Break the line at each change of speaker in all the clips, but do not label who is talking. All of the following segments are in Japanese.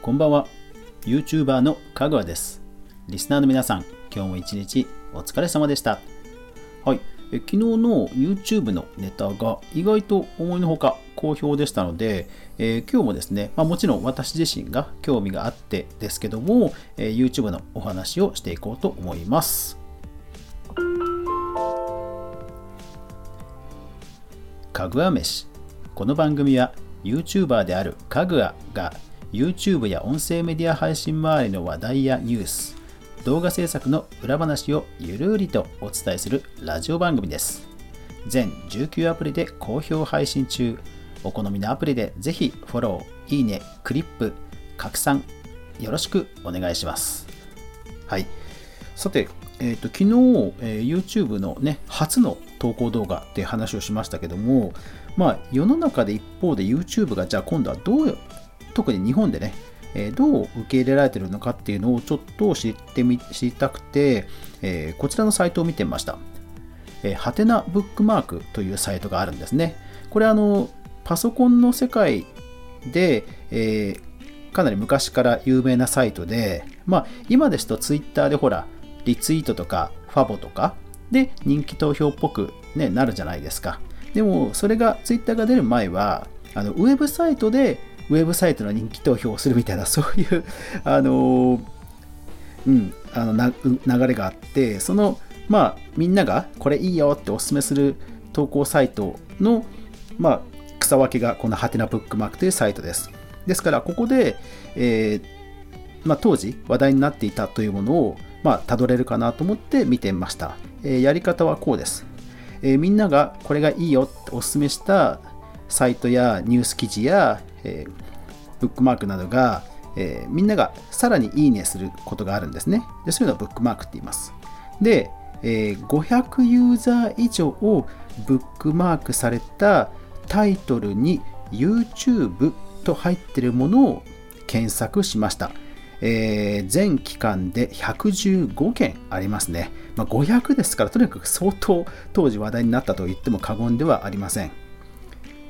こんばんは。YouTuber のかぐわです。リスナーの皆さん今日も一日お疲れ様でした。はい。え昨日の YouTube のネタが意外と思いのほか好評でしたので、えー、今日もですね、まあ、もちろん私自身が興味があってですけども、えー、YouTube のお話をしていこうと思います。かぐわ飯。この番組は YouTuber であるかぐわが YouTube や音声メディア配信周りの話題やニュース動画制作の裏話をゆるりとお伝えするラジオ番組です。全19アプリで好評配信中。お好みのアプリでぜひフォローいいねクリップ拡散よろしくお願いします。はい。さて、えーと、昨日、えー、YouTube の、ね、初の投稿動画って話をしましたけども、まあ、世の中で一方で YouTube がじゃあ今度はどう特に日本でね、えどう受け入れられてるのかっていうのをちょっと知ってみ知りたくて、えこちらのサイトを見てみました。えはてなブックマークというサイトがあるんですね。これあの、パソコンの世界で、えー、かなり昔から有名なサイトで、まあ、今ですと Twitter でほら、リツイートとかファボとかで人気投票っぽく、ね、なるじゃないですか。でも、それが Twitter が出る前は、あのウェブサイトでウェブサイトの人気投票をするみたいな、そういう、あのうん、あのな流れがあって、その、まあ、みんながこれいいよっておすすめする投稿サイトの、まあ、草分けがこのハテナブックマークというサイトです。ですから、ここで、えー、まあ、当時話題になっていたというものを、まあ、辿れるかなと思って見てみました。えー、やり方はこうです。えー、みんながこれがいいよっておすすめしたサイトやニュース記事や、えー、ブックマークなどが、えー、みんながさらにいいねすることがあるんですね。でそういうのをブックマークって言います。で、えー、500ユーザー以上をブックマークされたタイトルに YouTube と入ってるものを検索しました。えー、全期間で115件ありますね。まあ、500ですから、とにかく相当当時話題になったと言っても過言ではありません。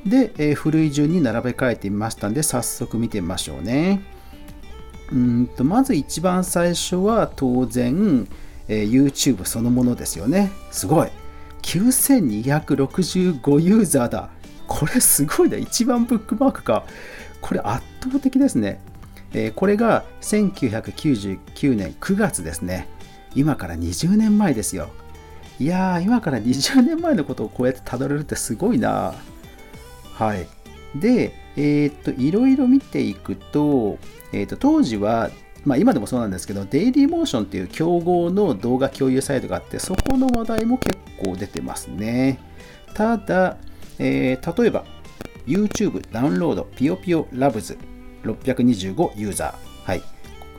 で、えー、古い順に並べ替えてみましたんで、早速見てみましょうね。うんとまず一番最初は当然、えー、YouTube そのものですよね。すごい。9265ユーザーだ。これすごいな。一番ブックマークか。これ圧倒的ですね。えー、これが1999年9月ですね。今から20年前ですよ。いやー、今から20年前のことをこうやってたどれるってすごいな。はい。で、えー、っと、いろいろ見ていくと、えー、っと、当時は、まあ今でもそうなんですけど、デイリーモーションっていう競合の動画共有サイトがあって、そこの話題も結構出てますね。ただ、えー、例えば、YouTube ダウンロードピヨピヨラブズ625ユーザー。はい。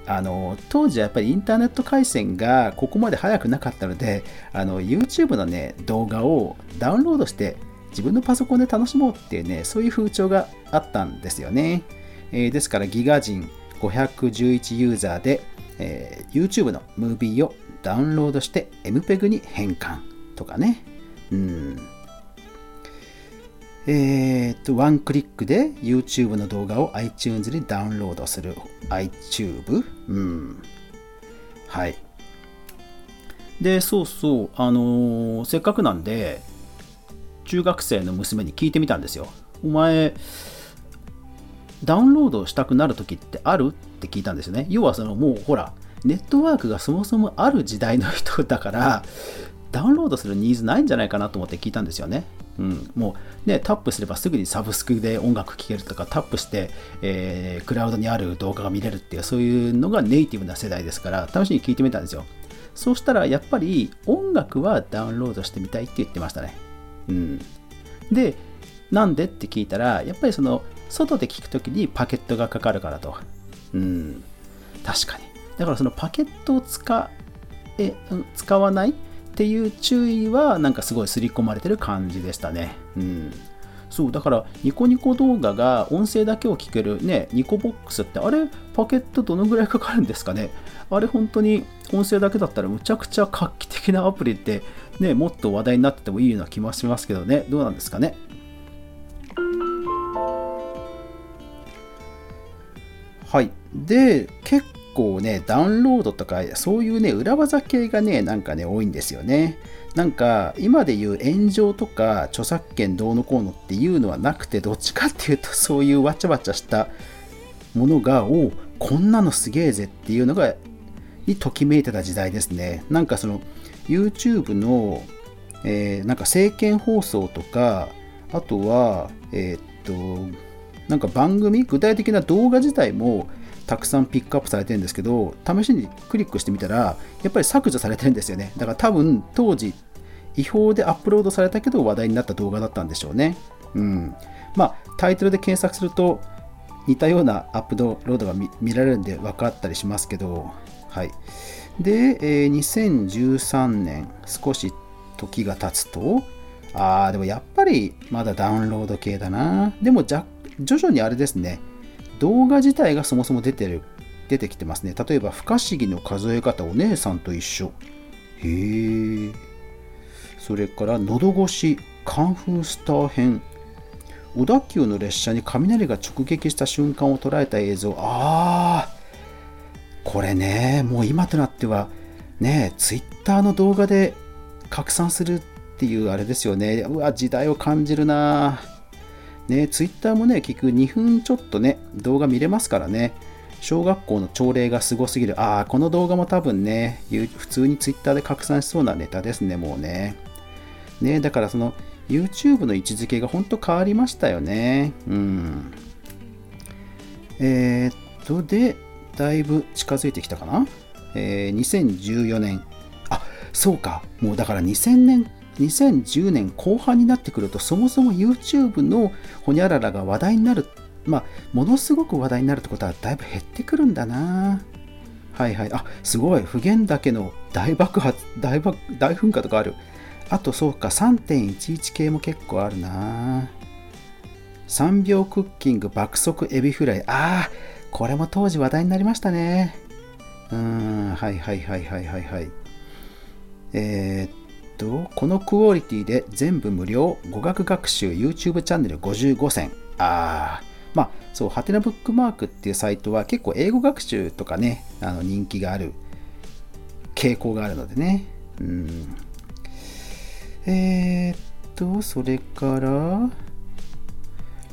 あの当時はやっぱりインターネット回線がここまで速くなかったのであの YouTube の、ね、動画をダウンロードして自分のパソコンで楽しもうっていうね、そういう風潮があったんですよね。えー、ですからギガ人511ユーザーで、えー、YouTube のムービーをダウンロードして MPEG に変換とかね。うん。えー、っと、ワンクリックで YouTube の動画を iTunes にダウンロードする iTube？うん。はい。で、そうそう、あのー、せっかくなんで、中学生の娘に聞いてみたんですよ。お前、ダウンロードしたくなる時ってある？って聞いたんですよね。要はそのもうほら、ネットワークがそもそもある時代の人だから、ダウンロードするニーズないんじゃないかなと思って聞いたんですよね。うん、もうね、タップすればすぐにサブスクで音楽聴けるとか、タップして、えー、クラウドにある動画が見れるっていう、そういうのがネイティブな世代ですから、試しに聞いてみたんですよ。そうしたら、やっぱり音楽はダウンロードしてみたいって言ってましたね。うん、でなんでって聞いたらやっぱりその外で聞くときにパケットがかかるからと。うん、確かに。だからそのパケットを使え使わないっていう注意はなんかすごい刷り込まれてる感じでしたね。うん。そう、だからニコニコ動画が音声だけを聞けるね、ニコボックスってあれパケットどのぐらいかかるんですかねあれ本当に音声だけだったらむちゃくちゃ画期的なアプリってね、もっと話題になっててもいいような気もしますけどね、どうなんですかね？はい。で、結構ね、ダウンロードとか、そういうね、裏技系がね、なんかね、多いんですよね。なんか、今で言う炎上とか、著作権どうのこうのっていうのはなくて、どっちかっていうと、そういうわちゃわちゃしたものが、おこんなのすげえぜっていうのが、にときめいてた時代ですね。なんかその、YouTube の、えー、なんか政見放送とか、あとは、えー、っと、なんか番組、具体的な動画自体もたくさんピックアップされてるんですけど、試しにクリックしてみたら、やっぱり削除されてるんですよね。だから多分当時、違法でアップロードされたけど話題になった動画だったんでしょうね。うん。まあ、タイトルで検索すると、似たようなアップロードが見られるんで分かったりしますけど、はい。で、えー、2013年、少し時が経つと、ああ、でもやっぱりまだダウンロード系だな。でも徐々にあれですね、動画自体がそもそも出てる、出てきてますね。例えば、不可思議の数え方お姉さんと一緒。へえ。それから、喉越し、カンフースター編。小田急の列車に雷が直撃した瞬間を捉えた映像。ああ、これね、もう今となっては、ね、ツイッターの動画で拡散するっていうあれですよね。うわ、時代を感じるなね、ツイッターもね、結局2分ちょっとね、動画見れますからね。小学校の朝礼がすごすぎる。ああ、この動画も多分ね、普通にツイッターで拡散しそうなネタですね、もうね。ね、だからその YouTube の位置づけが本当変わりましたよね。うん。えー、っと、で、だいぶ近づいてきたかな？えー、2014年。あ、そうか。もうだから2000年2010年後半になってくるとそもそも YouTube のホニャララが話題になるまあものすごく話題になるってことはだいぶ減ってくるんだな。はいはい。あすごい。普賢岳の大爆発大爆大噴火とかある。あとそうか。3.11系も結構あるな。3秒クッキング爆速エビフライ。ああこれも当時話題になりましたねうーんはいはいはいはいはいはいえー、っと、このクオリティで全部無料語学学習 YouTube チャンネル55選。ああ、まあ、そう、ハテナブックマークっていうサイトは結構英語学習とかね、あの人気がある傾向があるのでね。うん。えー、っと、それから、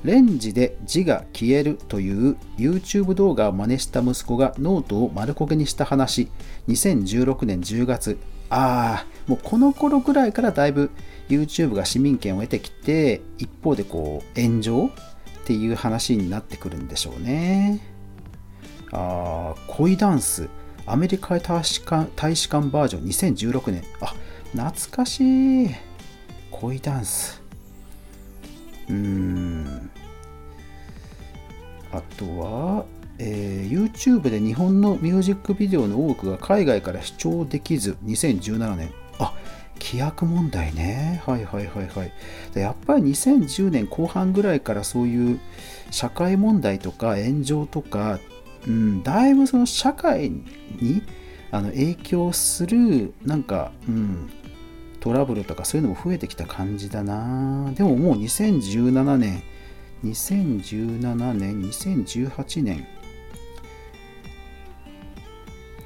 レンジで字が消えるという YouTube 動画を真似した息子がノートを丸焦げにした話。2016年10月。ああもうこの頃ぐらいからだいぶ YouTube が市民権を得てきて一方でこう炎上っていう話になってくるんでしょうね。ああ恋ダンス。アメリカ大使館大使館バージョン。2016年。あ懐かしい。恋ダンス。うん。あとは、えー、YouTube で日本のミュージックビデオの多くが海外から視聴できず2017年。あ規約問題ね。はいはいはいはい。やっぱり2010年後半ぐらいからそういう社会問題とか炎上とか、うん、だいぶその社会にあの影響するなんか、うん、トラブルとかそういうのも増えてきた感じだな。でももう2017年2017年2018年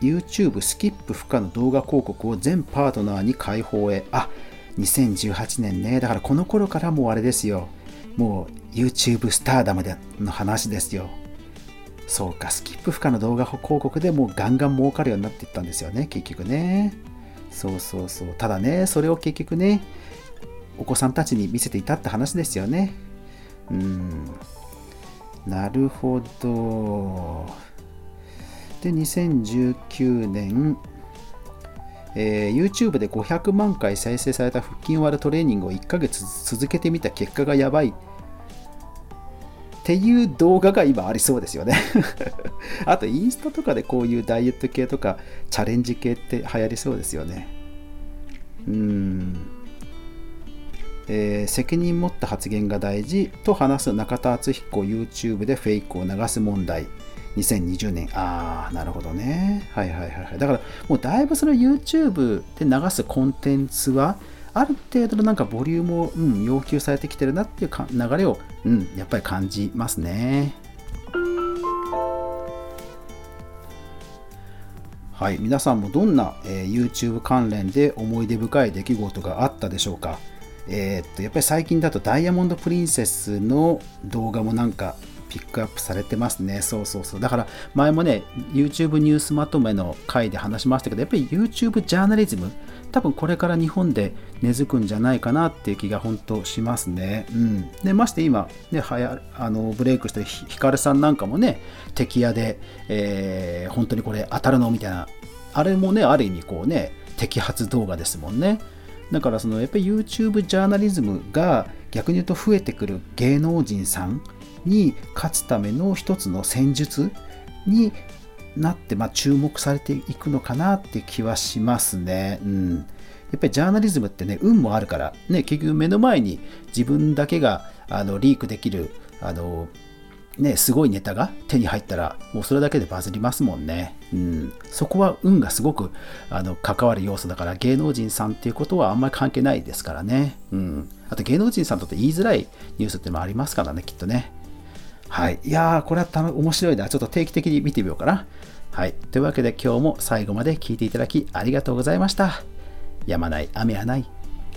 YouTube スキップ不可の動画広告を全パートナーに開放へ。あ2018年ね。だからこの頃からもうあれですよ。もう YouTube スターダムでの話ですよ。そうかスキップ不可の動画広告でもうガンガン儲かるようになっていったんですよね結局ね。そうそうそう。ただねそれを結局ねお子さんたちに見せていたって話ですよね。うん。なるほど。で2019年、えー、YouTube で500万回再生された腹筋割るトレーニングを1ヶ月続けてみた結果がやばい。っていう動画が今ありそうですよね あとインスタとかでこういうダイエット系とかチャレンジ系って流行りそうですよねうんえー、責任持った発言が大事と話す中田敦彦 YouTube でフェイクを流す問題2020年。ああ、なるほどね。はいはいはいはい。だから、もうだいぶその YouTube で流すコンテンツは、ある程度のなんかボリュームを、うん、要求されてきてるなっていう流れを、うん、やっぱり感じますね。はい、皆さんもどんな、えー YouTube 関連で思い出深い出来事があったでしょうか。えーっとやっぱり最近だとダイヤモンド・プリンセスの動画もなんかピックアップされてますね。そうそうそう。だから前もね、YouTube ニュースまとめの回で話しましたけど、やっぱり YouTube ジャーナリズム、多分これから日本で根付くんじゃないかなっていう気が本当しますね。うん。で、まして今、ね、はやあのブレイクしてヒカルさんなんかもね、敵屋で、えー本当にこれ当たるのみたいな、あれもね、ある意味こうね、摘発動画ですもんね。だからそのやっぱり YouTube ジャーナリズムが逆に言うと増えてくる芸能人さんに勝つための一つの戦術になって、まあ、注目されていくのかなって気はしますね。うん、やっぱりジャーナリズムってね運もあるから、ね、結局目の前に自分だけがあのリークできるあのね、すごいネタが手に入ったら、もうそれだけでバズりますもんね。うん、そこは運がすごくあの関わる要素だから、芸能人さんっていうことはあんまり関係ないですからね。うん、あと芸能人さんとって言いづらいニュースってもありますからね、きっとね。はい。いやー、これは面白いな。ちょっと定期的に見てみようかな。はい。というわけで今日も最後まで聞いていただきありがとうございました。やまない、雨はない。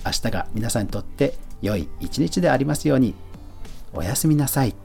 明日が皆さんにとって良い一日でありますように。おやすみなさい。